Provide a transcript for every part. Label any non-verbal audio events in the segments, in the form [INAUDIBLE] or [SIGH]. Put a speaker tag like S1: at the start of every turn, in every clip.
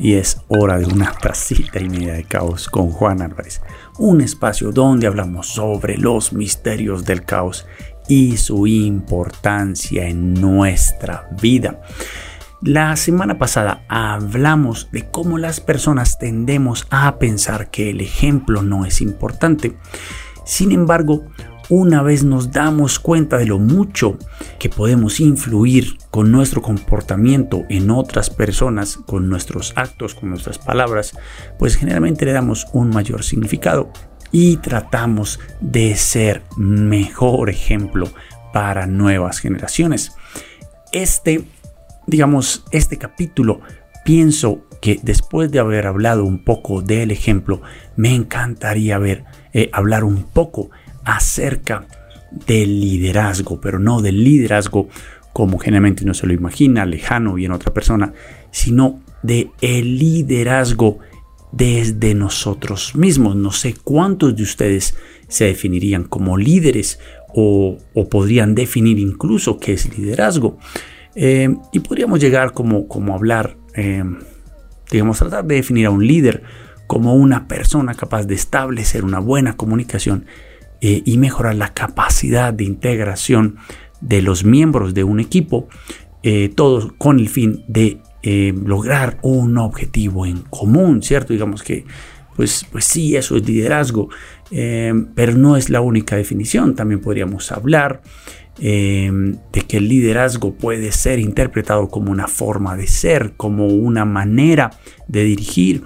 S1: y es hora de una tacita y media de caos con Juan Álvarez, un espacio donde hablamos sobre los misterios del caos y su importancia en nuestra vida. La semana pasada hablamos de cómo las personas tendemos a pensar que el ejemplo no es importante. Sin embargo, una vez nos damos cuenta de lo mucho que podemos influir con nuestro comportamiento en otras personas, con nuestros actos, con nuestras palabras, pues generalmente le damos un mayor significado y tratamos de ser mejor ejemplo para nuevas generaciones. Este, digamos, este capítulo pienso que después de haber hablado un poco del ejemplo, me encantaría ver, eh, hablar un poco acerca del liderazgo, pero no del liderazgo como generalmente uno se lo imagina, lejano y en otra persona, sino de el liderazgo desde nosotros mismos. No sé cuántos de ustedes se definirían como líderes o, podrían definir incluso qué es liderazgo. Eh, y podríamos llegar como, como hablar, eh, digamos, tratar de definir a un líder como una persona capaz de establecer una buena comunicación eh, y mejorar la capacidad de integración de los miembros de un equipo, eh, todos con el fin de eh, lograr un objetivo en común, ¿cierto? Digamos que, pues, pues sí, eso es liderazgo, pero no es la única definición. También podríamos hablar de que el liderazgo puede ser interpretado como una forma de ser, como una manera de dirigir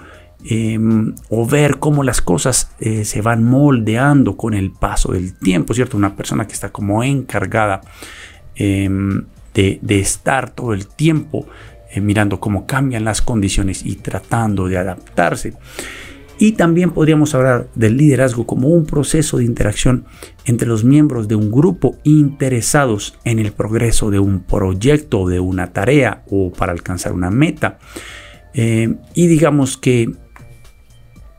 S1: Em, o ver cómo las cosas eh, se van moldeando con el paso del tiempo, ¿cierto? Una persona que está como encargada em, de, estar todo el tiempo eh, mirando cómo cambian las condiciones y tratando de adaptarse. Y también podríamos hablar del liderazgo como un proceso de interacción entre los miembros de un grupo interesados en el progreso de un proyecto, de una tarea o para alcanzar una meta. Em, y digamos que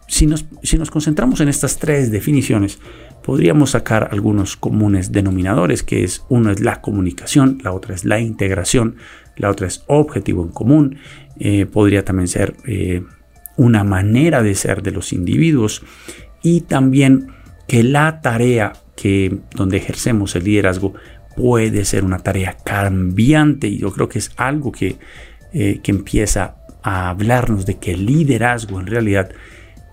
S1: si nos, concentramos en estas tres definiciones, podríamos sacar algunos comunes denominadores, que es uno es la comunicación, la otra es la integración, la otra es objetivo en común, eh, podría también ser eh, una manera de ser de los individuos y también que la tarea que donde ejercemos el liderazgo puede ser una tarea cambiante y yo creo que es algo que, eh, que empieza a hablarnos de que el liderazgo en realidad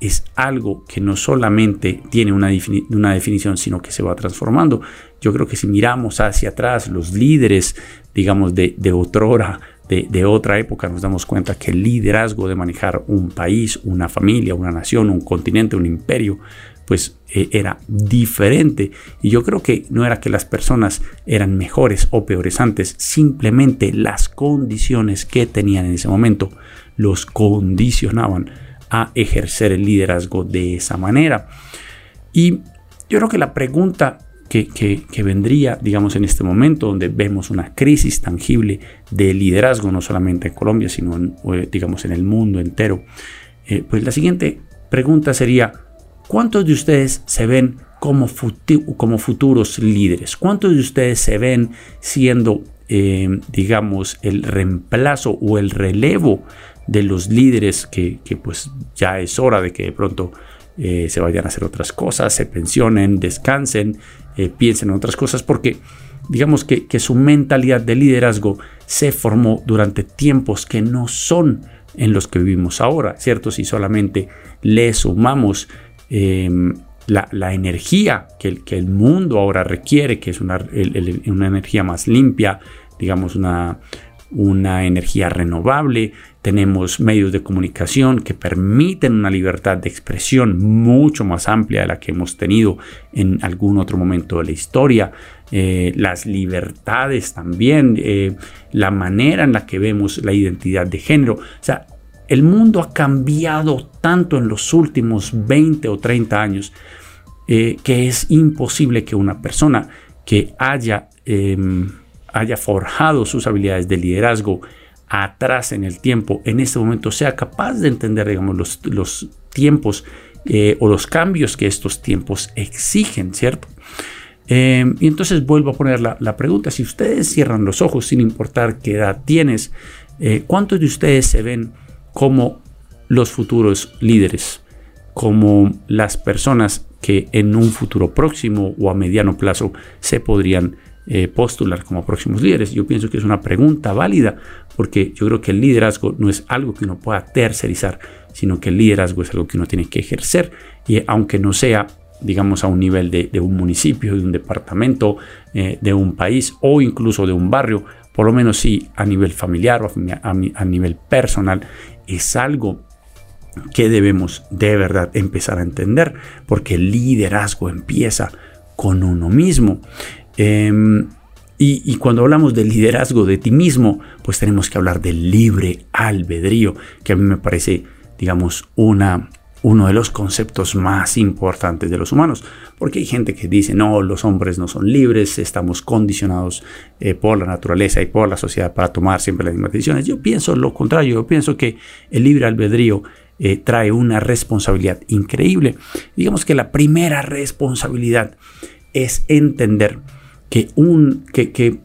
S1: es algo que no solamente tiene una, una, definición, sino que se va transformando. Yo creo que si miramos hacia atrás, los líderes, digamos, de, de otrora, de, de, otra época, nos damos cuenta que el liderazgo de manejar un país, una familia, una nación, un continente, un imperio, pues eh, era diferente. Y yo creo que no era que las personas eran mejores o peores antes, simplemente las condiciones que tenían en ese momento los condicionaban a ejercer el liderazgo de esa manera. Y yo creo que la pregunta que, vendría, digamos, en este momento donde vemos una crisis tangible de liderazgo, no solamente en Colombia, sino, eh, digamos, en el mundo entero, eh, pues la siguiente pregunta sería, ¿cuántos de ustedes se ven como, como futuros líderes? ¿Cuántos de ustedes se ven siendo, eh, digamos, el reemplazo o el relevo de los líderes que, pues ya es hora de que de pronto eh, se vayan a hacer otras cosas, se pensionen, descansen, eh, piensen en otras cosas, porque digamos que, su mentalidad de liderazgo se formó durante tiempos que no son en los que vivimos ahora, ¿cierto? Si solamente le sumamos em, la, energía que el, que el, mundo ahora requiere, que es una, una energía más limpia, digamos una, una energía renovable, tenemos medios de comunicación que permiten una libertad de expresión mucho más amplia de la que hemos tenido en algún otro momento de la historia, eh, las libertades también, eh, la manera en la que vemos la identidad de género. O sea, el mundo ha cambiado tanto en los últimos 20 o 30 años eh, que es imposible que una persona que haya, em, haya forjado sus habilidades de liderazgo atrás en el tiempo, en este momento sea capaz de entender, digamos, los, los tiempos eh, o los cambios que estos tiempos exigen, ¿cierto? Em, y entonces vuelvo a poner la, pregunta, si ustedes cierran los ojos sin importar qué edad tienes, eh, ¿cuántos de ustedes se ven como los futuros líderes, como las personas que en un futuro próximo o a mediano plazo se podrían eh, postular como próximos líderes? Yo pienso que es una pregunta válida porque yo creo que el liderazgo no es algo que uno pueda tercerizar, sino que el liderazgo es algo que uno tiene que ejercer y aunque no sea digamos, a un nivel de, un municipio, de un departamento, eh, de un país o incluso de un barrio, por lo menos sí a nivel familiar o a, nivel personal, es algo que debemos de verdad empezar a entender, porque el liderazgo empieza con uno mismo. Em, y, cuando hablamos del liderazgo de ti mismo, pues tenemos que hablar del libre albedrío, que a mí me parece, digamos, una, uno de los conceptos más importantes de los humanos, porque hay gente que dice, no, los hombres no son libres, estamos condicionados eh, por la naturaleza y por la sociedad para tomar siempre las mismas decisiones. Yo pienso lo contrario, yo pienso que el libre albedrío eh, trae una responsabilidad increíble. Digamos que la primera responsabilidad es entender que, un, que, que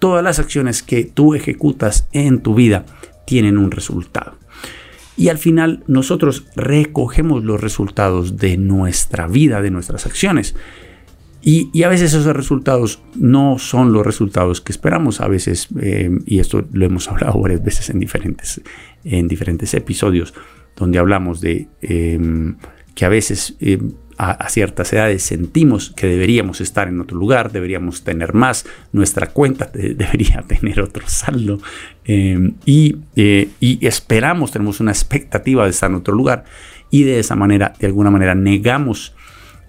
S1: todas las acciones que tú ejecutas en tu vida tienen un resultado. Y al final nosotros recogemos los resultados de nuestra vida, de nuestras acciones. Y, a veces esos resultados no son los resultados que esperamos. A veces, eh, y esto lo hemos [LAUGHS] hablado varias veces en diferentes, en diferentes episodios, donde hablamos de em, que a veces em, a, ciertas edades sentimos que deberíamos estar en otro lugar, deberíamos tener más, nuestra cuenta [LAUGHS] debería tener otro saldo em, eh, y, esperamos, tenemos una expectativa de estar en otro lugar y de esa manera, de alguna manera, negamos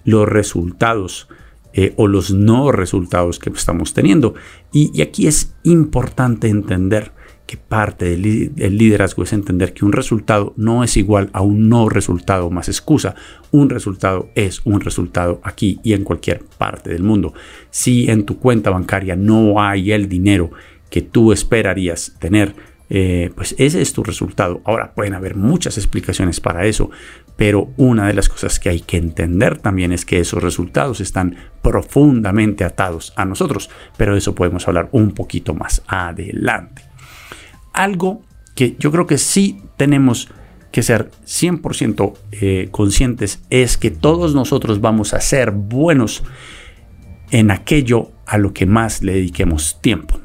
S1: los resultados eh, o los no resultados que estamos teniendo. y aquí es importante entender que parte del, liderazgo es entender que un resultado no es igual a un no resultado más excusa. Un resultado es un resultado aquí y en cualquier parte del mundo. Si en tu cuenta bancaria no hay el dinero que tú esperarías tener, eh, pues ese es tu resultado. Ahora pueden haber muchas explicaciones para eso, pero una de las cosas que hay que entender también es que esos resultados están profundamente atados a nosotros, pero de eso podemos hablar un poquito más adelante algo que yo creo que sí tenemos que ser 100% eh, conscientes es que todos nosotros vamos a ser buenos en aquello a lo que más le dediquemos tiempo.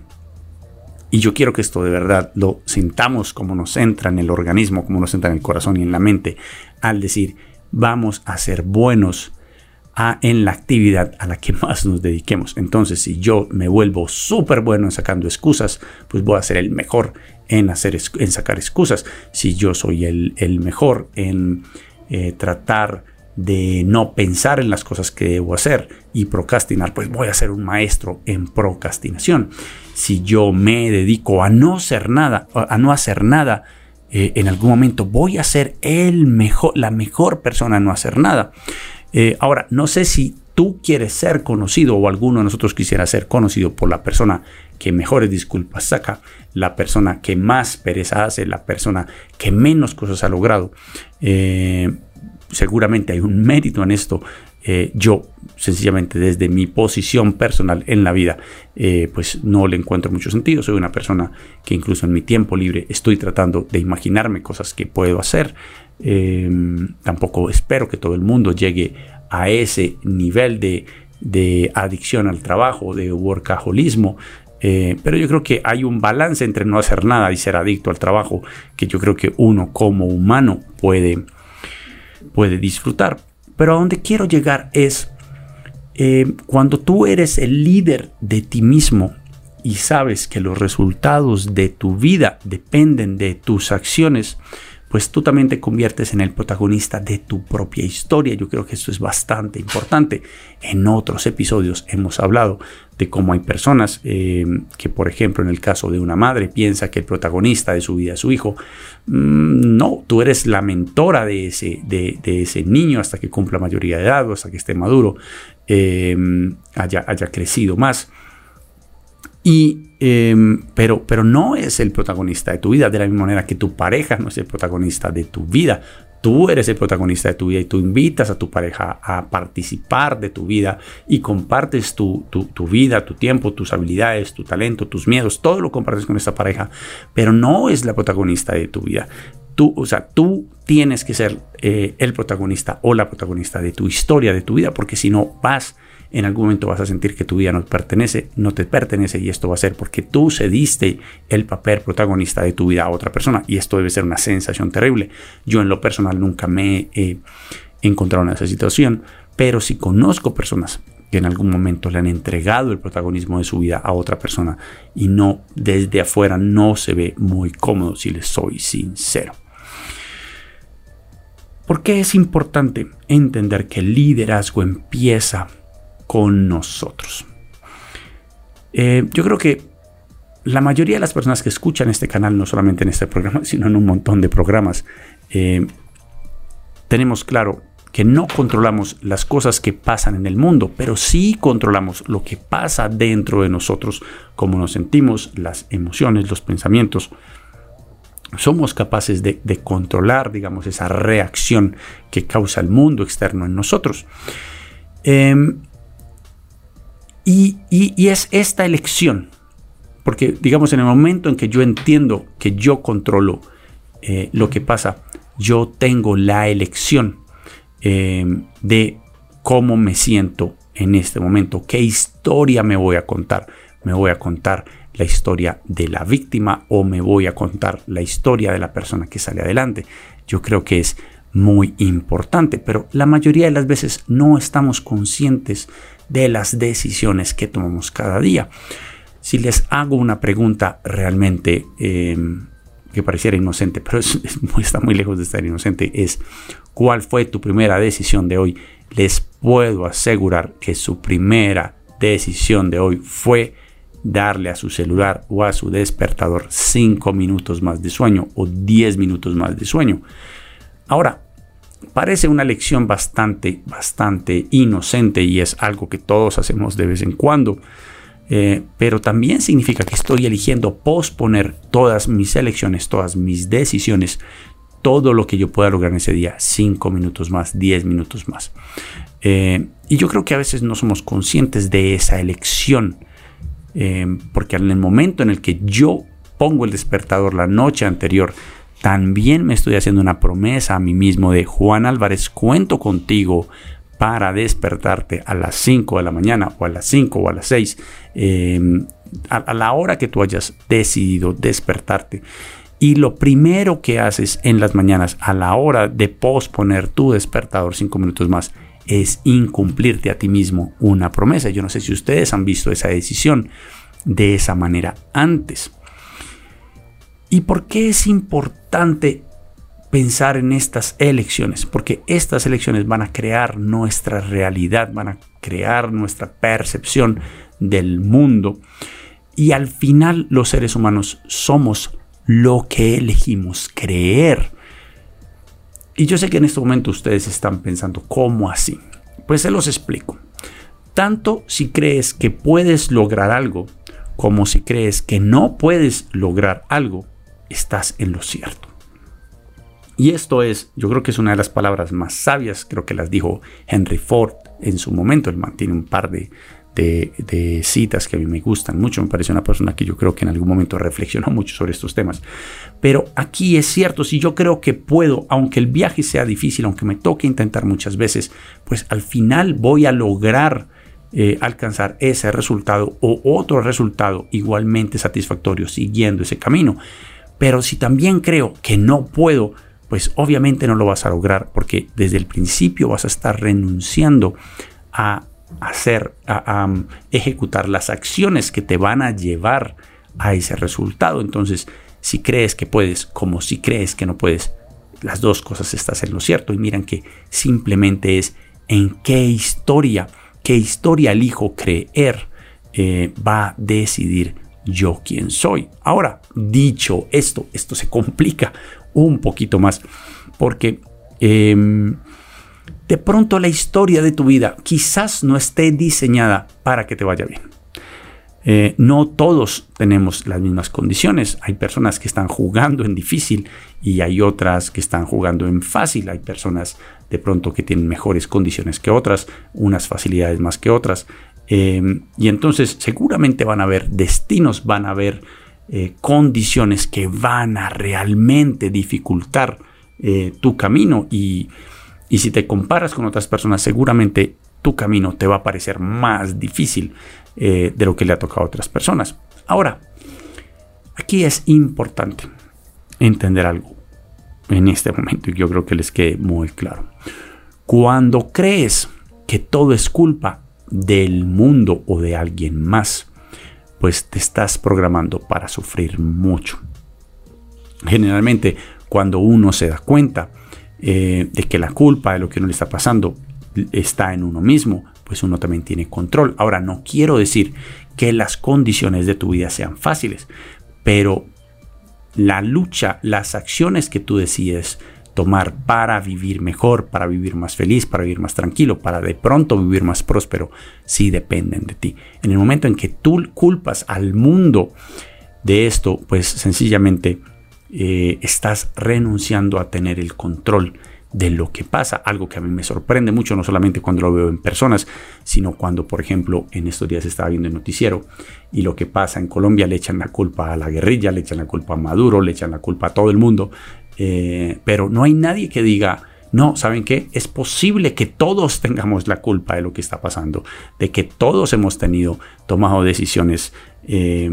S1: Y yo quiero que esto de verdad lo sintamos como nos entra en el organismo, como nos entra en el corazón y en la mente, al decir, vamos a ser buenos en la actividad a la que más nos dediquemos. Entonces, si yo me vuelvo súper bueno en sacando excusas, pues voy a ser el mejor en, hacer, en sacar excusas. Si yo soy el, mejor en eh, tratar de no pensar en las cosas que debo hacer y procrastinar, pues voy a ser un maestro en procrastinación. Si yo me dedico a no hacer nada, a no hacer nada, eh, en algún momento voy a ser el mejor, la mejor persona en no hacer nada. Eh, ahora, no sé si tú quieres ser conocido o alguno de nosotros quisiera ser conocido por la persona que mejores disculpas saca, la persona que más pereza hace, la persona que menos cosas ha logrado. Eh, seguramente hay un mérito en esto. Eh, yo, sencillamente, desde mi posición personal en la vida, pues no le encuentro mucho sentido. Soy una persona que incluso en mi tiempo libre estoy tratando de imaginarme cosas que puedo hacer. Tampoco espero que todo el mundo llegue a ese nivel de, adicción al trabajo, de workaholismo, eh, pero yo creo que hay un balance entre no hacer nada y ser adicto al trabajo que yo creo que uno como humano puede, puede disfrutar. Pero a donde quiero llegar es eh, cuando tú eres el líder de ti mismo y sabes que los resultados de tu vida dependen de tus acciones, pues tú también te conviertes en el protagonista de tu propia historia. Yo creo que esto es bastante importante. En otros episodios hemos hablado de cómo hay personas eh, que, por ejemplo, en el caso de una madre, piensa que el protagonista de su vida es su hijo. Mm, no, tú eres la mentora de ese, de, ese niño hasta que cumpla mayoría de edad o hasta que esté maduro, eh, haya, haya crecido más. Y, em, pero, pero no es el protagonista de tu vida, de la misma manera que tu pareja no es el protagonista de tu vida. Tú eres el protagonista de tu vida y tú invitas a tu pareja a participar de tu vida y compartes tu, tu, vida, tu tiempo, tus habilidades, tu talento, tus miedos, todo lo compartes con esta pareja, pero no es la protagonista de tu vida. Tú, o sea, tú tienes que ser eh, el protagonista o la protagonista de tu historia, de tu vida, porque si no vas en algún momento vas a sentir que tu vida no te pertenece, no te pertenece y esto va a ser porque tú cediste el papel protagonista de tu vida a otra persona y esto debe ser una sensación terrible. Yo en lo personal nunca me he encontrado en esa situación, pero si conozco personas que en algún momento le han entregado el protagonismo de su vida a otra persona y no desde afuera no se ve muy cómodo si les soy sincero. ¿Por qué es importante entender que el liderazgo empieza con nosotros. Eh, yo creo que la mayoría de las personas que escuchan este canal, no solamente en este programa, [LAUGHS] sino en un montón de programas, eh, tenemos claro que no controlamos las cosas que pasan en el mundo, pero sí controlamos lo que pasa dentro de nosotros, cómo nos sentimos, las emociones, los pensamientos. Somos capaces de, controlar, digamos, esa reacción que causa el mundo externo en nosotros. Em, y, es esta elección, porque digamos en el momento en que yo entiendo que yo controlo eh, lo que pasa, yo tengo la elección em, de cómo me siento en este momento, qué historia me voy a contar. Me voy a contar la historia de la víctima o me voy a contar la historia de la persona que sale adelante. Yo creo que es muy importante, pero la mayoría de las veces no estamos conscientes de las decisiones que tomamos cada día. Si les hago una pregunta realmente em, que pareciera inocente, pero está muy lejos de estar inocente, es ¿cuál fue tu primera decisión de hoy? Les puedo asegurar que su primera decisión de hoy fue darle a su celular o a su despertador 5 minutos más de sueño o 10 minutos más de sueño. Ahora, Parece una lección bastante, bastante inocente y es algo que todos hacemos de vez en cuando. Eh, pero también significa que estoy eligiendo posponer todas mis elecciones, todas mis decisiones, todo lo que yo pueda lograr en ese día, 5 minutos más, 10 minutos más. Eh, y yo creo que a veces no somos conscientes de esa elección, eh, porque en el momento en el que yo pongo el despertador la noche anterior, también me estoy haciendo una promesa a mí mismo de Juan Álvarez, cuento contigo para despertarte a las 5 de la mañana o a las 5 o a las 6, em, a, la hora que tú hayas decidido despertarte. Y lo primero que haces en las mañanas a la hora de posponer tu despertador 5 minutos más es incumplirte a ti mismo una promesa. Yo no sé si ustedes han visto esa decisión de esa manera antes. ¿Y por qué es importante pensar en estas elecciones? Porque estas elecciones van a crear nuestra realidad, van a crear nuestra percepción del mundo. Y al final los seres humanos somos lo que elegimos creer. Y yo sé que en este momento ustedes están pensando, ¿cómo así? Pues se los explico. Tanto si crees que puedes lograr algo, como si crees que no puedes lograr algo, estás en lo cierto. Y esto es, yo creo que es una de las palabras más sabias, creo que las dijo Henry Ford en su momento, él mantiene un par de, de, citas que a mí me gustan mucho, me parece una persona que yo creo que en algún momento reflexionó mucho sobre estos temas. Pero aquí es cierto, si yo creo que puedo, aunque el viaje sea difícil, aunque me toque intentar muchas veces, pues al final voy a lograr eh, alcanzar ese resultado o otro resultado igualmente satisfactorio siguiendo ese camino. Pero si también creo que no puedo, pues obviamente no lo vas a lograr porque desde el principio vas a estar renunciando a hacer, a, um, ejecutar las acciones que te van a llevar a ese resultado. Entonces, si crees que puedes, como si crees que no puedes, las dos cosas estás en lo cierto. Y miran que simplemente es en qué historia, qué historia elijo creer, eh, va a decidir yo quién soy. Ahora, dicho esto, esto se complica un poquito más porque em, de pronto la historia de tu vida quizás no esté diseñada para que te vaya bien. Eh, no todos tenemos las mismas condiciones. Hay personas que están jugando en difícil y hay otras que están jugando en fácil. Hay personas de pronto que tienen mejores condiciones que otras, unas facilidades más que otras. Em, y entonces seguramente van a haber destinos, van a haber eh, condiciones que van a realmente dificultar eh, tu camino y, y si te comparas con otras personas seguramente tu camino te va a parecer más difícil eh, de lo que le ha tocado a otras personas. Ahora, aquí es importante entender algo en este momento y yo creo que les quede muy claro. Cuando crees que todo es culpa del mundo o de alguien más, pues te estás programando para sufrir mucho. Generalmente, cuando uno se da cuenta eh, de que la culpa de lo que no le está pasando está en uno mismo, pues uno también tiene control. Ahora, no quiero decir que las condiciones de tu vida sean fáciles, pero la lucha, las acciones que tú decides tomar para vivir mejor, para vivir más feliz, para vivir más tranquilo, para de pronto vivir más próspero, sí dependen de ti. En el momento en que tú culpas al mundo de esto, pues sencillamente eh, estás renunciando a tener el control de lo que pasa, algo que a mí me sorprende mucho, no solamente cuando lo veo en personas, sino cuando, por ejemplo, en estos días estaba viendo el noticiero y lo que pasa en Colombia le echan la culpa a la guerrilla, le echan la culpa a Maduro, le echan la culpa a todo el mundo, eh, pero no hay nadie que diga, no, ¿saben qué? Es posible que todos tengamos la culpa de lo que está pasando, de que todos hemos tenido, tomado decisiones eh,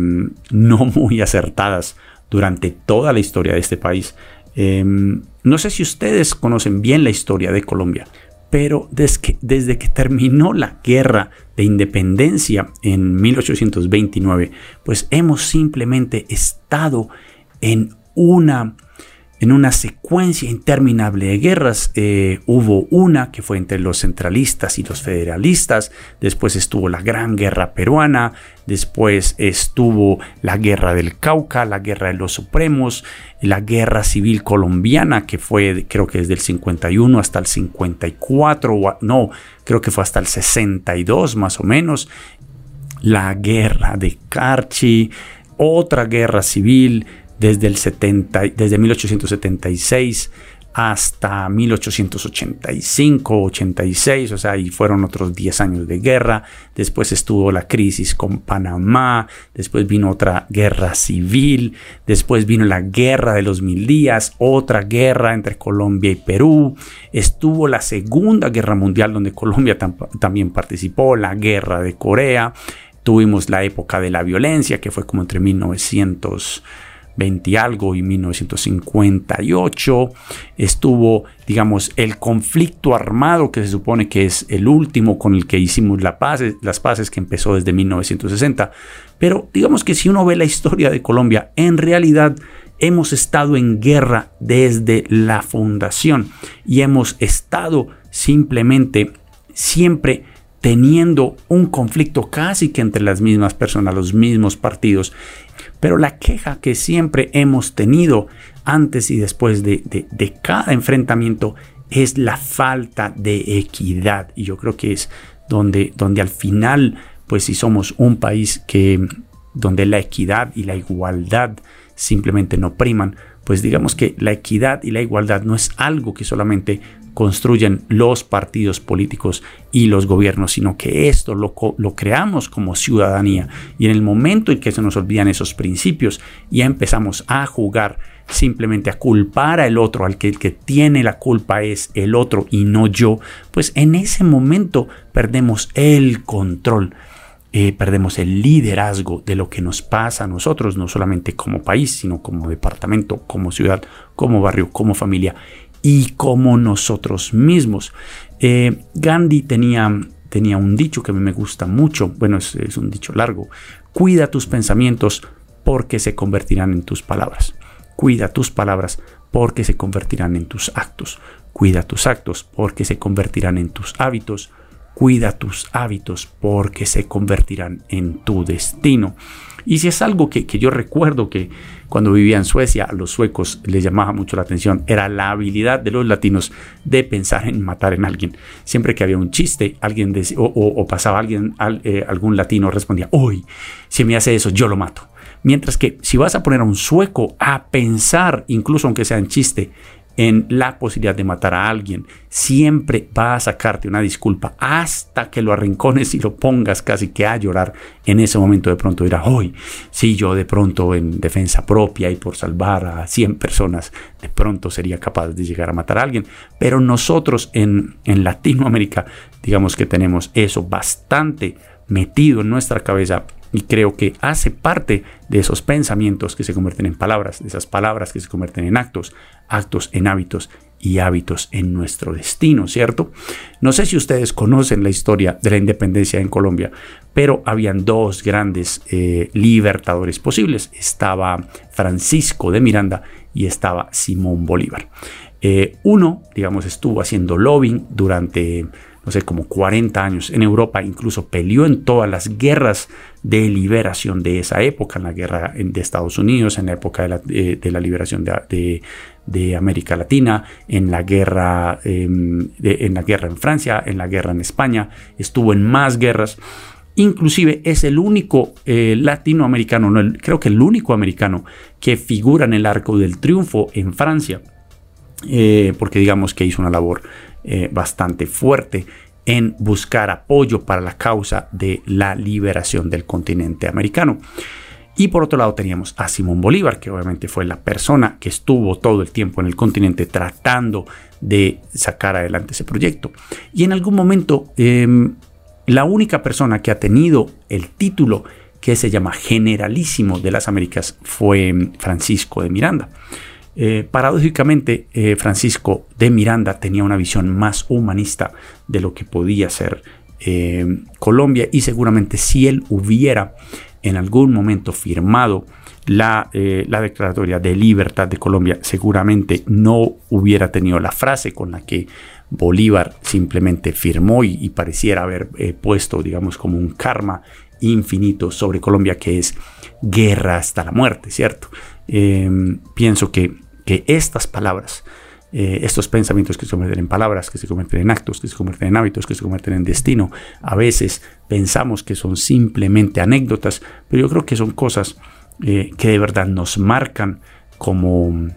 S1: no muy acertadas durante toda la historia de este país. Em, no sé si ustedes conocen bien la historia de Colombia, pero desde que, desde que, terminó la guerra de independencia en 1829, pues hemos simplemente estado en una en una secuencia interminable de guerras. Eh, hubo una que fue entre los centralistas y los federalistas, después estuvo la Gran Guerra Peruana, después estuvo la Guerra del Cauca, la Guerra de los Supremos, la Guerra Civil Colombiana, que fue creo que desde el 51 hasta el 54, no, creo que fue hasta el 62 más o menos, la Guerra de Carchi, otra guerra civil, desde, el 70, desde 1876 hasta 1885, 86, o sea, y fueron otros 10 años de guerra. Después estuvo la crisis con Panamá, después vino otra guerra civil, después vino la guerra de los mil días, otra guerra entre Colombia y Perú. Estuvo la Segunda Guerra Mundial donde Colombia también participó, la guerra de Corea. Tuvimos la época de la violencia que fue como entre 1900 20 algo y 1958 estuvo, digamos, el conflicto armado que se supone que es el último con el que hicimos la paz, las paces que empezó desde 1960. Pero digamos que si uno ve la historia de Colombia, en realidad hemos estado en guerra desde la fundación y hemos estado simplemente siempre teniendo un conflicto casi que entre las mismas personas, los mismos partidos. Pero la queja que siempre hemos tenido antes y después de, cada enfrentamiento es la falta de equidad. Y yo creo que es donde, donde al final, pues si somos un país que donde la equidad y la igualdad simplemente no priman, pues digamos que la equidad y la igualdad no es algo que solamente construyen los partidos políticos y los gobiernos, sino que esto lo, lo, creamos como ciudadanía. Y en el momento en que se nos olvidan esos principios, ya empezamos a jugar simplemente a culpar al otro, al que el que tiene la culpa es el otro y no yo, pues en ese momento perdemos el control. Eh, perdemos el liderazgo de lo que nos pasa a nosotros, no solamente como país, sino como departamento, como ciudad, como barrio, como familia y como nosotros mismos. Eh, Gandhi tenía, tenía un dicho que a mí me gusta mucho, bueno, es, es un dicho largo, cuida tus pensamientos porque se convertirán en tus palabras. Cuida tus palabras porque se convertirán en tus actos. Cuida tus actos porque se convertirán en tus hábitos. Cuida tus hábitos porque se convertirán en tu destino. Y si es algo que, yo recuerdo que cuando vivía en Suecia a los suecos les llamaba mucho la atención, era la habilidad de los latinos de pensar en matar en alguien. Siempre que había un chiste, alguien o, pasaba alguien, eh, algún latino respondía, hoy, si me hace eso, yo lo mato. Mientras que si vas a poner a un sueco a pensar, incluso aunque sea en chiste, en la posibilidad de matar a alguien, siempre va a sacarte una disculpa hasta que lo arrincones y lo pongas casi que a llorar. En ese momento de pronto dirá, hoy, si yo de pronto en defensa propia y por salvar a 100 personas, de pronto sería capaz de llegar a matar a alguien. Pero nosotros en, en Latinoamérica, digamos que tenemos eso bastante metido en nuestra cabeza y creo que hace parte de esos pensamientos que se convierten en palabras, de esas palabras que se convierten en actos, actos en hábitos y hábitos en nuestro destino, ¿cierto? No sé si ustedes conocen la historia de la independencia en Colombia, pero habían dos grandes eh, libertadores posibles. Estaba Francisco de Miranda y estaba Simón Bolívar. Eh, uno, digamos, estuvo haciendo lobbying durante no sé, como 40 años en Europa, incluso peleó en todas las guerras de liberación de esa época, en la guerra de Estados Unidos, en la época de la, eh, liberación de, América Latina, en la, guerra, em, en la guerra en Francia, en la guerra en España, estuvo en más guerras. Inclusive es el único eh, latinoamericano, no, creo que el único americano que figura en el arco del triunfo en Francia, eh, porque digamos que hizo una labor eh, bastante fuerte en buscar apoyo para la causa de la liberación del continente americano. Y por otro lado teníamos a Simón Bolívar, que obviamente fue la persona que estuvo todo el tiempo en el continente tratando de sacar adelante ese proyecto. Y en algún momento, em, la única persona que ha tenido el título que se llama Generalísimo de las Américas fue Francisco de Miranda. Eh, paradójicamente, eh, Francisco de Miranda tenía una visión más humanista de lo que podía ser eh, Colombia y seguramente si él hubiera en algún momento firmado la, declaratoria de libertad de Colombia, seguramente no hubiera tenido la frase con la que Bolívar simplemente firmó y, pareciera haber puesto, digamos, como un karma infinito sobre Colombia, que es guerra hasta la muerte, ¿cierto? Pienso que que estas palabras, eh, estos pensamientos que se convierten en palabras, que se convierten en actos, que se convierten en hábitos, que se convierten en destino, a veces pensamos que son simplemente anécdotas, pero yo creo que son cosas eh, que de verdad nos marcan como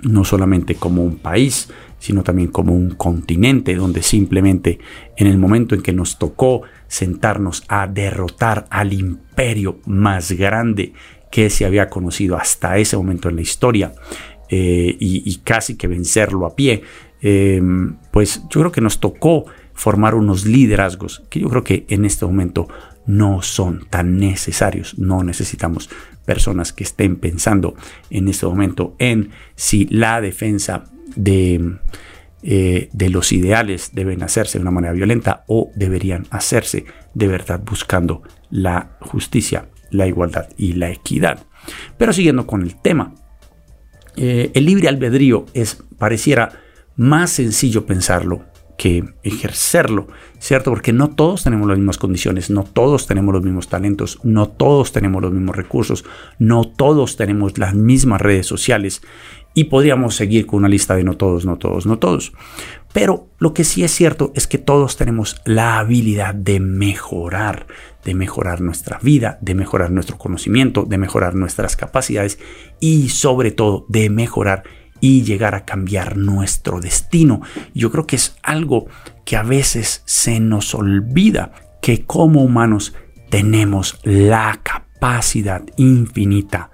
S1: no solamente como un país, sino también como un continente donde simplemente en el momento en que nos tocó sentarnos a derrotar al imperio más grande que se había conocido hasta ese momento en la historia eh, y, casi que vencerlo a pie, eh, pues yo creo que nos tocó formar unos liderazgos que yo creo que en este momento no son tan necesarios. No necesitamos personas que estén pensando en este momento en si la defensa de, eh, de los ideales deben hacerse de una manera violenta o deberían hacerse de verdad buscando la justicia la igualdad y la equidad. Pero siguiendo con el tema, eh, el libre albedrío es, pareciera más sencillo pensarlo que ejercerlo, ¿cierto? Porque no todos tenemos las mismas condiciones, no todos tenemos los mismos talentos, no todos tenemos los mismos recursos, no todos tenemos las mismas redes sociales y podríamos seguir con una lista de no todos, no todos, no todos. Pero lo que sí es cierto es que todos tenemos la habilidad de mejorar, de mejorar nuestra vida, de mejorar nuestro conocimiento, de mejorar nuestras capacidades y sobre todo de mejorar y llegar a cambiar nuestro destino. Yo creo que es algo que a veces se nos olvida que como humanos tenemos la capacidad infinita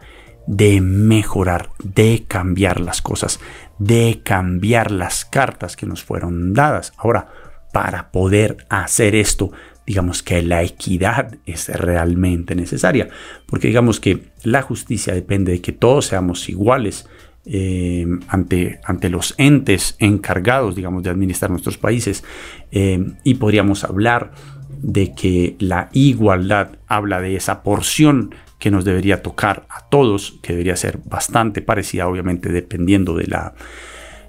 S1: de mejorar, de cambiar las cosas, de cambiar las cartas que nos fueron dadas. Ahora, para poder hacer esto, digamos que la equidad es realmente necesaria, porque digamos que la justicia depende de que todos seamos iguales eh, ante, ante los entes encargados, digamos, de administrar nuestros países, eh, y podríamos hablar de que la igualdad habla de esa porción que nos debería tocar a todos, que debería ser bastante parecida, obviamente dependiendo de la,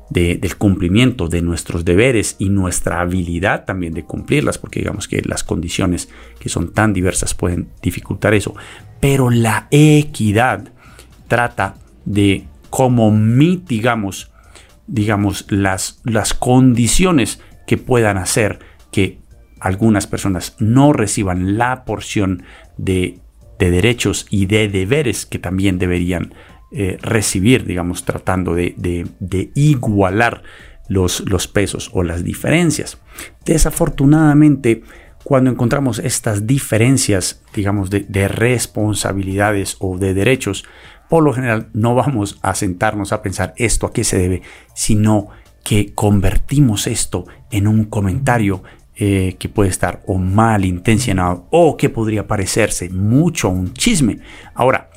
S1: del cumplimiento de nuestros deberes y nuestra habilidad también de cumplirlas, porque digamos que las condiciones que son tan diversas pueden dificultar eso. Pero la equidad trata de cómo mitigamos, digamos, las, las condiciones que puedan hacer que algunas personas no reciban la porción de, derechos y de deberes que también deberían eh, recibir, digamos, tratando de, igualar los, pesos o las diferencias. Desafortunadamente, cuando encontramos estas diferencias, digamos, de responsabilidades o de derechos, por lo general no vamos a sentarnos a pensar esto a qué se debe, sino que convertimos esto en un comentario eh, que puede estar o mal intencionado o que podría parecerse mucho a un chisme. Ahora,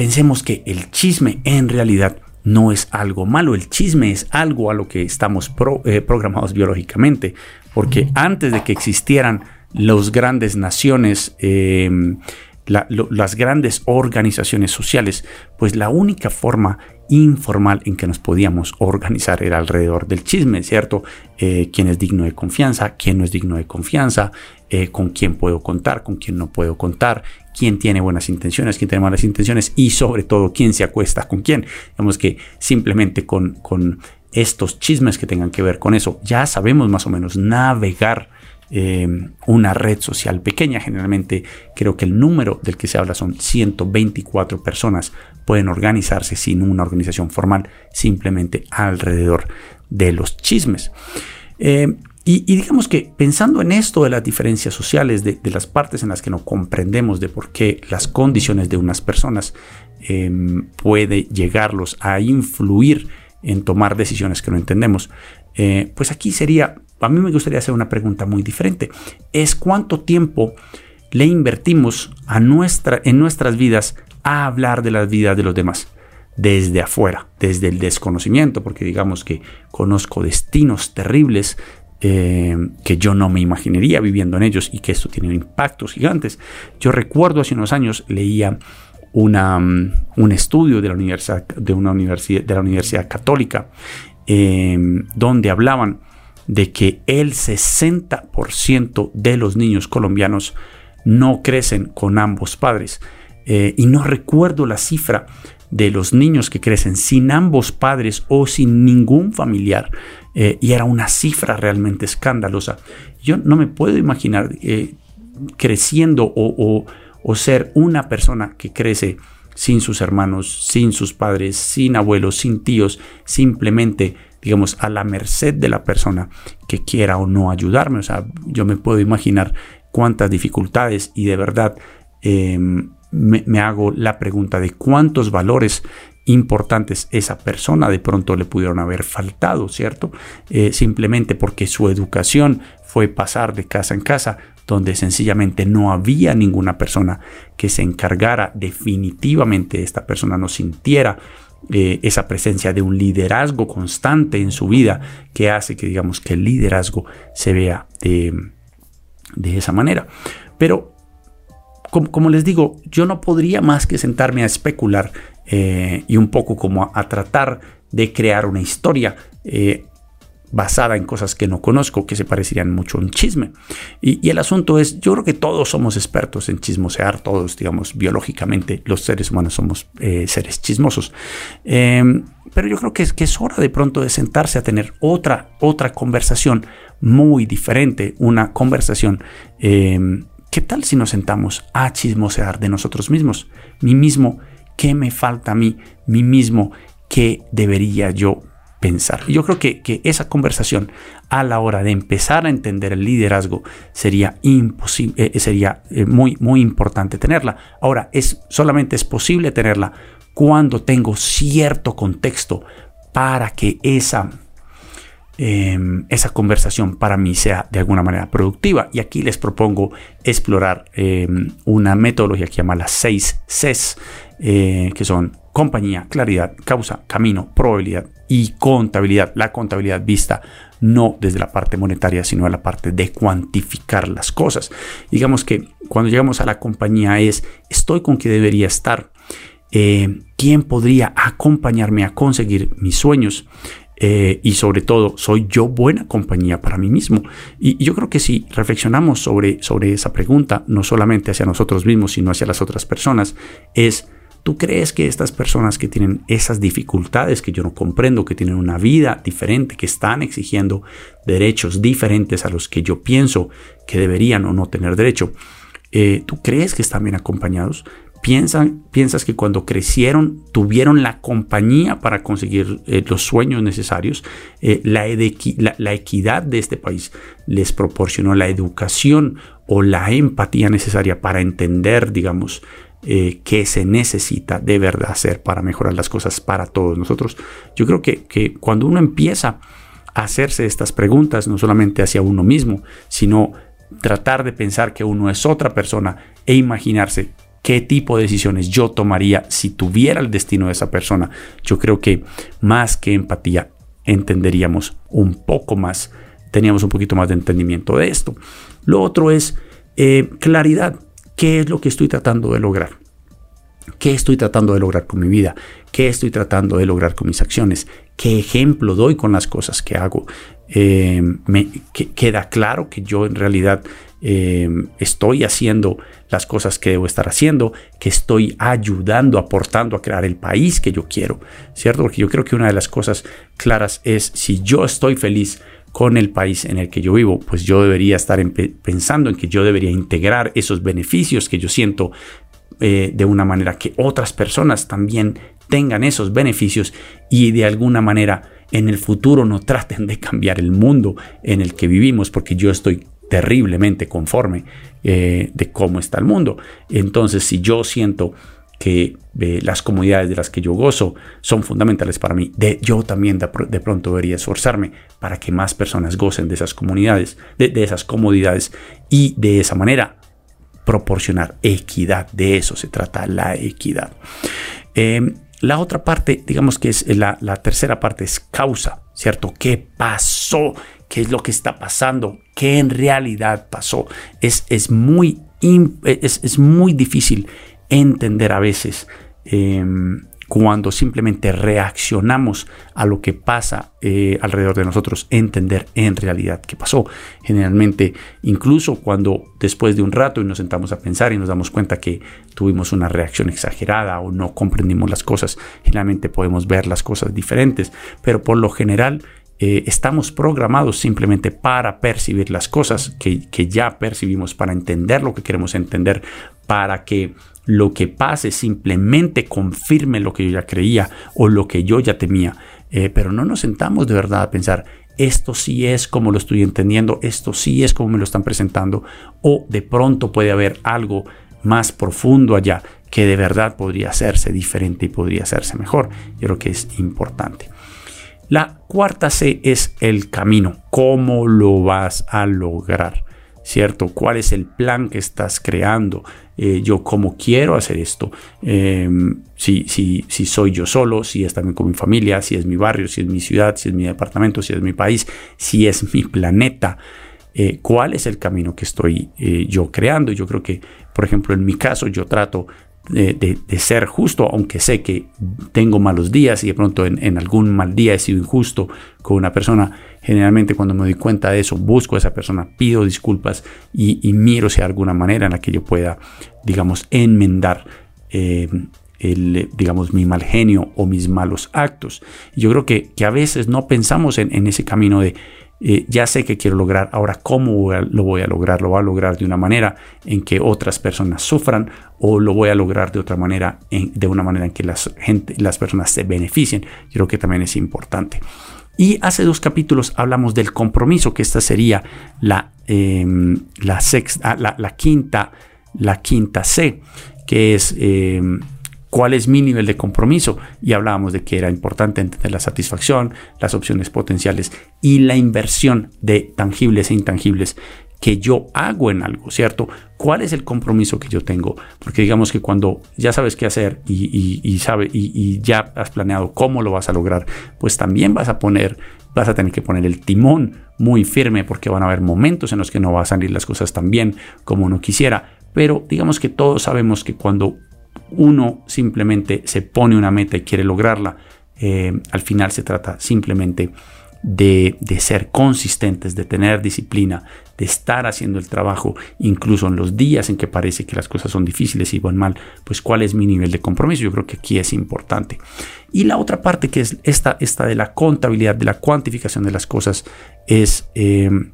S1: pensemos que el chisme en realidad no es algo malo, el chisme es algo a lo que estamos eh, programados biológicamente, porque antes de que existieran las grandes naciones, las grandes organizaciones sociales, pues la única forma informal en que nos podíamos organizar era alrededor del chisme, ¿cierto? Eh, quién es digno de confianza, quién no es digno de confianza, eh, con quién puedo contar, con quién no puedo contar, quién tiene buenas intenciones, quién tiene malas intenciones y sobre todo quién se acuesta con quién. Digamos que simplemente con, con estos chismes que tengan que ver con eso, ya sabemos más o menos navegar Em, una red social pequeña. Generalmente creo que el número del que se habla son 124 personas. Pueden organizarse sin una organización formal, simplemente alrededor de los chismes. Em, y, digamos que pensando en esto de las diferencias sociales, de, las partes en las que no comprendemos de por qué las condiciones de unas personas em, puede llegarlos a influir en tomar decisiones que no entendemos, eh, pues aquí sería a mí me gustaría hacer una pregunta muy diferente. Es cuánto tiempo le invertimos a nuestra, en nuestras vidas a hablar de las vidas de los demás desde afuera, desde el desconocimiento, porque digamos que conozco destinos terribles eh, que yo no me imaginaría viviendo en ellos y que esto tiene impactos gigantes. Yo recuerdo hace unos años leía mm, un estudio de la Universidad, de una de la universidad Católica eh, donde hablaban de que el 60% de los niños colombianos no crecen con ambos padres. Eh, y no recuerdo la cifra de los niños que crecen sin ambos padres o sin ningún familiar. Eh, y era una cifra realmente escandalosa. Yo no me puedo imaginar eh, creciendo o, o, ser una persona que crece sin sus hermanos, sin sus padres, sin abuelos, sin tíos, simplemente digamos, a la merced de la persona que quiera o no ayudarme. O sea, yo me puedo imaginar cuántas dificultades y de verdad em, me, hago la pregunta de cuántos valores importantes esa persona de pronto le pudieron haber faltado, ¿cierto? Eh, simplemente porque su educación fue pasar de casa en casa, donde sencillamente no había ninguna persona que se encargara definitivamente, esta persona no sintiera eh, esa presencia de un liderazgo constante en su vida que hace que digamos que el liderazgo se vea de, esa manera. Pero como, les digo, yo no podría más que sentarme a especular eh, y un poco como a, tratar de crear una historia eh, basada en cosas que no conozco, que se parecerían mucho a un chisme. Y, el asunto es, yo creo que todos somos expertos en chismosear, todos, digamos, biológicamente, los seres humanos somos eh, seres chismosos. Em, pero yo creo que es, que es hora de pronto de sentarse a tener otra, otra conversación muy diferente, una conversación. Em, ¿Qué tal si nos sentamos a chismosear de nosotros mismos? Mí mismo, ¿qué me falta a mí? Mí mismo, ¿qué debería yo pensar. yo creo que, esa conversación a la hora de empezar a entender el liderazgo sería imposible, eh, sería eh, muy, muy importante tenerla. Ahora, es, solamente es posible tenerla cuando tengo cierto contexto para que esa, em, esa conversación para mí sea de alguna manera productiva. Y aquí les propongo explorar em, una metodología que llama las 6 Cs, eh, que son compañía, claridad, causa, camino, probabilidad y contabilidad. La contabilidad vista no desde la parte monetaria, sino a la parte de cuantificar las cosas. Digamos que cuando llegamos a la compañía es, estoy con que debería estar. Eh, ¿Quién podría acompañarme a conseguir mis sueños? Eh, y sobre todo, ¿soy yo buena compañía para mí mismo? Y, yo creo que si reflexionamos sobre, sobre esa pregunta, no solamente hacia nosotros mismos, sino hacia las otras personas, es ¿Tú crees que estas personas que tienen esas dificultades que yo no comprendo, que tienen una vida diferente, que están exigiendo derechos diferentes a los que yo pienso que deberían o no tener derecho, eh, ¿tú crees que están bien acompañados? ¿Piensan, ¿Piensas que cuando crecieron tuvieron la compañía para conseguir eh, los sueños necesarios? Eh, la, la equidad de este país les proporcionó la educación o la empatía necesaria para entender, digamos, eh, que se necesita de verdad hacer para mejorar las cosas para todos nosotros. Yo creo que, que cuando uno empieza a hacerse estas preguntas, no solamente hacia uno mismo, sino tratar de pensar que uno es otra persona e imaginarse qué tipo de decisiones yo tomaría si tuviera el destino de esa persona, yo creo que más que empatía entenderíamos un poco más, teníamos un poquito más de entendimiento de esto. Lo otro es eh, claridad. ¿Qué es lo que estoy tratando de lograr? ¿Qué estoy tratando de lograr con mi vida? ¿Qué estoy tratando de lograr con mis acciones? ¿Qué ejemplo doy con las cosas que hago? Eh, me queda claro que yo en realidad eh, estoy haciendo las cosas que debo estar haciendo, que estoy ayudando, aportando a crear el país que yo quiero, ¿cierto? Porque yo creo que una de las cosas claras es si yo estoy feliz con el país en el que yo vivo, pues yo debería estar pensando en que yo debería integrar esos beneficios que yo siento eh, de una manera que otras personas también tengan esos beneficios y de alguna manera en el futuro no traten de cambiar el mundo en el que vivimos porque yo estoy terriblemente conforme eh, de cómo está el mundo. Entonces, si yo siento que eh, las comunidades de las que yo gozo son fundamentales para mí. De, yo también de, pronto debería esforzarme para que más personas gocen de esas comunidades, de, esas comodidades y de esa manera proporcionar equidad. De eso se trata la equidad. Em, la otra parte, digamos que es la, tercera parte, es causa, ¿cierto? ¿Qué pasó? ¿Qué es lo que está pasando? ¿Qué en realidad pasó? Es, es, muy, es, es muy difícil entender a veces em, cuando simplemente reaccionamos a lo que pasa eh, alrededor de nosotros, entender en realidad qué pasó. Generalmente, incluso cuando después de un rato nos sentamos a pensar y nos damos cuenta que tuvimos una reacción exagerada o no comprendimos las cosas, generalmente podemos ver las cosas diferentes, pero por lo general eh, estamos programados simplemente para percibir las cosas que, ya percibimos, para entender lo que queremos entender, para que lo que pase simplemente confirme lo que yo ya creía o lo que yo ya temía. Eh, pero no nos sentamos de verdad a pensar, esto sí es como lo estoy entendiendo, esto sí es como me lo están presentando, o de pronto puede haber algo más profundo allá que de verdad podría hacerse diferente y podría hacerse mejor. Yo creo que es importante. La cuarta C es el camino. ¿Cómo lo vas a lograr? ¿Cierto? ¿Cuál es el plan que estás creando? Eh, yo cómo quiero hacer esto, em, si, si, si, soy yo solo, si es también con mi familia, si es mi barrio, si es mi ciudad, si es mi departamento, si es mi país, si es mi planeta. Eh, cuál es el camino que estoy eh, yo creando. Yo creo que, por ejemplo, en mi caso, yo trato de, ser justo, aunque sé que tengo malos días y de pronto en, algún mal día he sido injusto con una persona. Generalmente cuando me doy cuenta de eso, busco a esa persona, pido disculpas y, miro si hay alguna manera en la que yo pueda, digamos, enmendar. Eh, el, digamos, mi mal genio o mis malos actos. Yo creo que, que a veces no pensamos en, en ese camino de eh, ya sé que quiero lograr, ahora cómo lo voy a lograr, lo voy a lograr de una manera en que otras personas sufran o lo voy a lograr de otra manera, de una manera en que las, gente, las personas se beneficien. Creo que también es importante. Y hace dos capítulos hablamos del compromiso, que esta sería la, em, la, sexta, la, la, quinta, la quinta C, que es em, cuál es mi nivel de compromiso y hablábamos de que era importante entender la satisfacción, las opciones potenciales y la inversión de tangibles e intangibles que yo hago en algo, ¿cierto? ¿Cuál es el compromiso que yo tengo? Porque digamos que cuando ya sabes qué hacer y, sabe, y, ya has planeado cómo lo vas a lograr, pues también vas a poner, vas a tener que poner el timón muy firme porque van a haber momentos en los que no van a salir las cosas tan bien como uno quisiera. Pero digamos que todos sabemos que cuando uno simplemente se pone una meta y quiere lograrla, eh, al final se trata simplemente de, ser consistentes, de tener disciplina, de estar haciendo el trabajo, incluso en los días en que parece que las cosas son difíciles y van mal, pues cuál es mi nivel de compromiso. Yo creo que aquí es importante. Y la otra parte que es esta, esta de la contabilidad, de la cuantificación de las cosas, es em,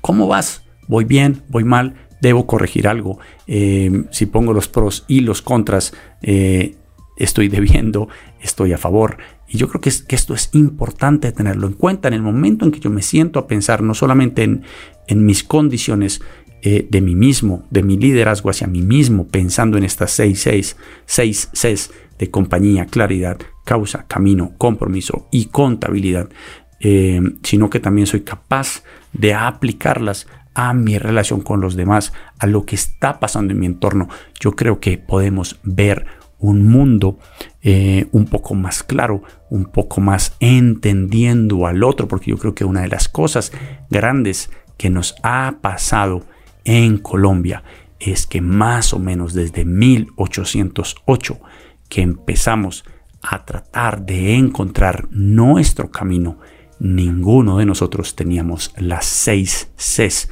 S1: cómo vas, voy bien, voy mal, debo corregir algo. Em, si pongo los pros y los contras, eh, estoy debiendo, estoy a favor. Y yo creo que, esto es importante tenerlo en cuenta en el momento en que yo me siento a pensar no solamente en, mis condiciones eh, de mí mismo, de mi liderazgo hacia mí mismo, pensando en estas seis, seis, seis Cs de compañía, claridad, causa, camino, compromiso y contabilidad, eh, sino que también soy capaz de aplicarlas a mi relación con los demás, a lo que está pasando en mi entorno. Yo creo que podemos ver un mundo eh, un poco más claro, un poco más entendiendo al otro, porque yo creo que una de las cosas grandes que nos ha pasado en Colombia es que más o menos desde 1808 que empezamos a tratar de encontrar nuestro camino, ninguno de nosotros teníamos las seis Cs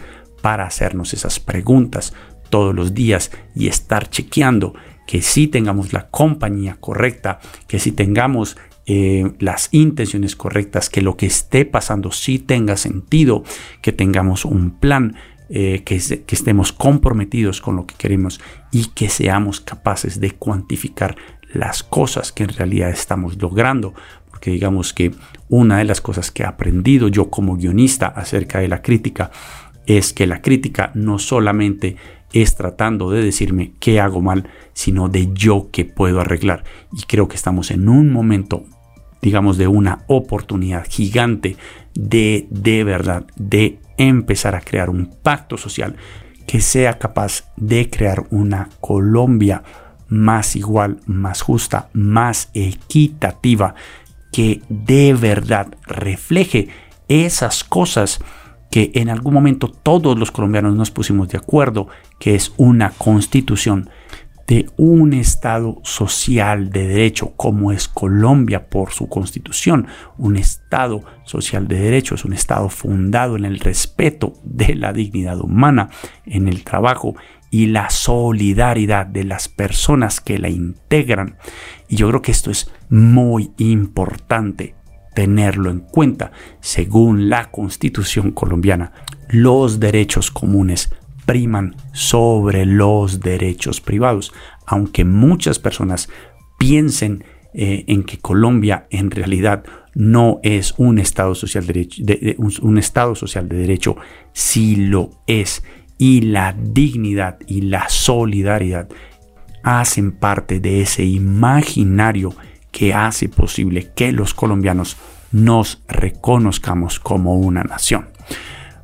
S1: para hacernos esas preguntas todos los días y estar chequeando que sí tengamos la compañía correcta, que sí tengamos eh, las intenciones correctas, que lo que esté pasando sí tenga sentido, que tengamos un plan, eh, que, que, estemos comprometidos con lo que queremos y que seamos capaces de cuantificar las cosas que en realidad estamos logrando. Porque digamos que una de las cosas que he aprendido yo como guionista acerca de la crítica es que la crítica no solamente es tratando de decirme qué hago mal, sino de yo qué puedo arreglar. Y creo que estamos en un momento, digamos, de una oportunidad gigante de de verdad, de empezar a crear un pacto social que sea capaz de crear una Colombia más igual, más justa, más equitativa, que de verdad refleje esas cosas que en algún momento todos los colombianos nos pusimos de acuerdo, que es una constitución de un Estado social de derecho, como es Colombia por su constitución. Un Estado social de derecho es un Estado fundado en el respeto de la dignidad humana, en el trabajo y la solidaridad de las personas que la integran. Y yo creo que esto es muy importante tenerlo en cuenta. Según la constitución colombiana, los derechos comunes priman sobre los derechos privados, aunque muchas personas piensen eh, en que Colombia en realidad no es un estado social de, un, estado social de derecho, sí lo es y la dignidad y la solidaridad hacen parte de ese imaginario que hace posible que los colombianos nos reconozcamos como una nación.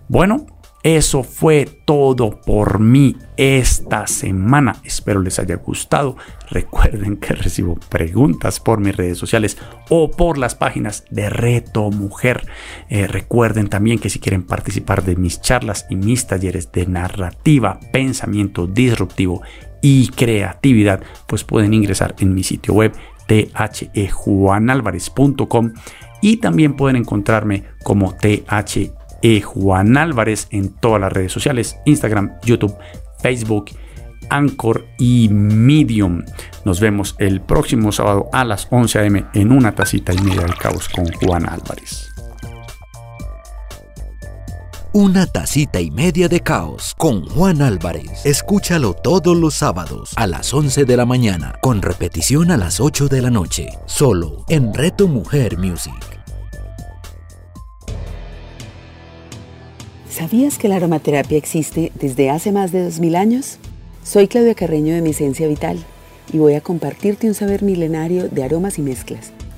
S1: Bueno, eso fue todo por mí esta semana. Espero les haya gustado. Recuerden que recibo preguntas por mis redes sociales o por las páginas de Reto Mujer. Eh, recuerden también que si quieren participar de mis charlas y mis talleres de narrativa, pensamiento disruptivo y creatividad, pues pueden ingresar en mi sitio web thejuanalvarez.com y también pueden encontrarme como THE Juan Álvarez en todas las redes sociales, Instagram, YouTube, Facebook, Anchor y Medium. Nos vemos el próximo sábado a las 11 am en una tacita y media del caos con Juan Álvarez.
S2: Una tacita y media de caos con Juan Álvarez. Escúchalo todos los sábados a las 11 de la mañana, con repetición a las 8 de la noche, solo en Reto Mujer Music.
S3: ¿Sabías que la aromaterapia existe desde hace más de 2000 años? Soy Claudia Carreño de Mi Esencia Vital y voy a compartirte un saber milenario de aromas y mezclas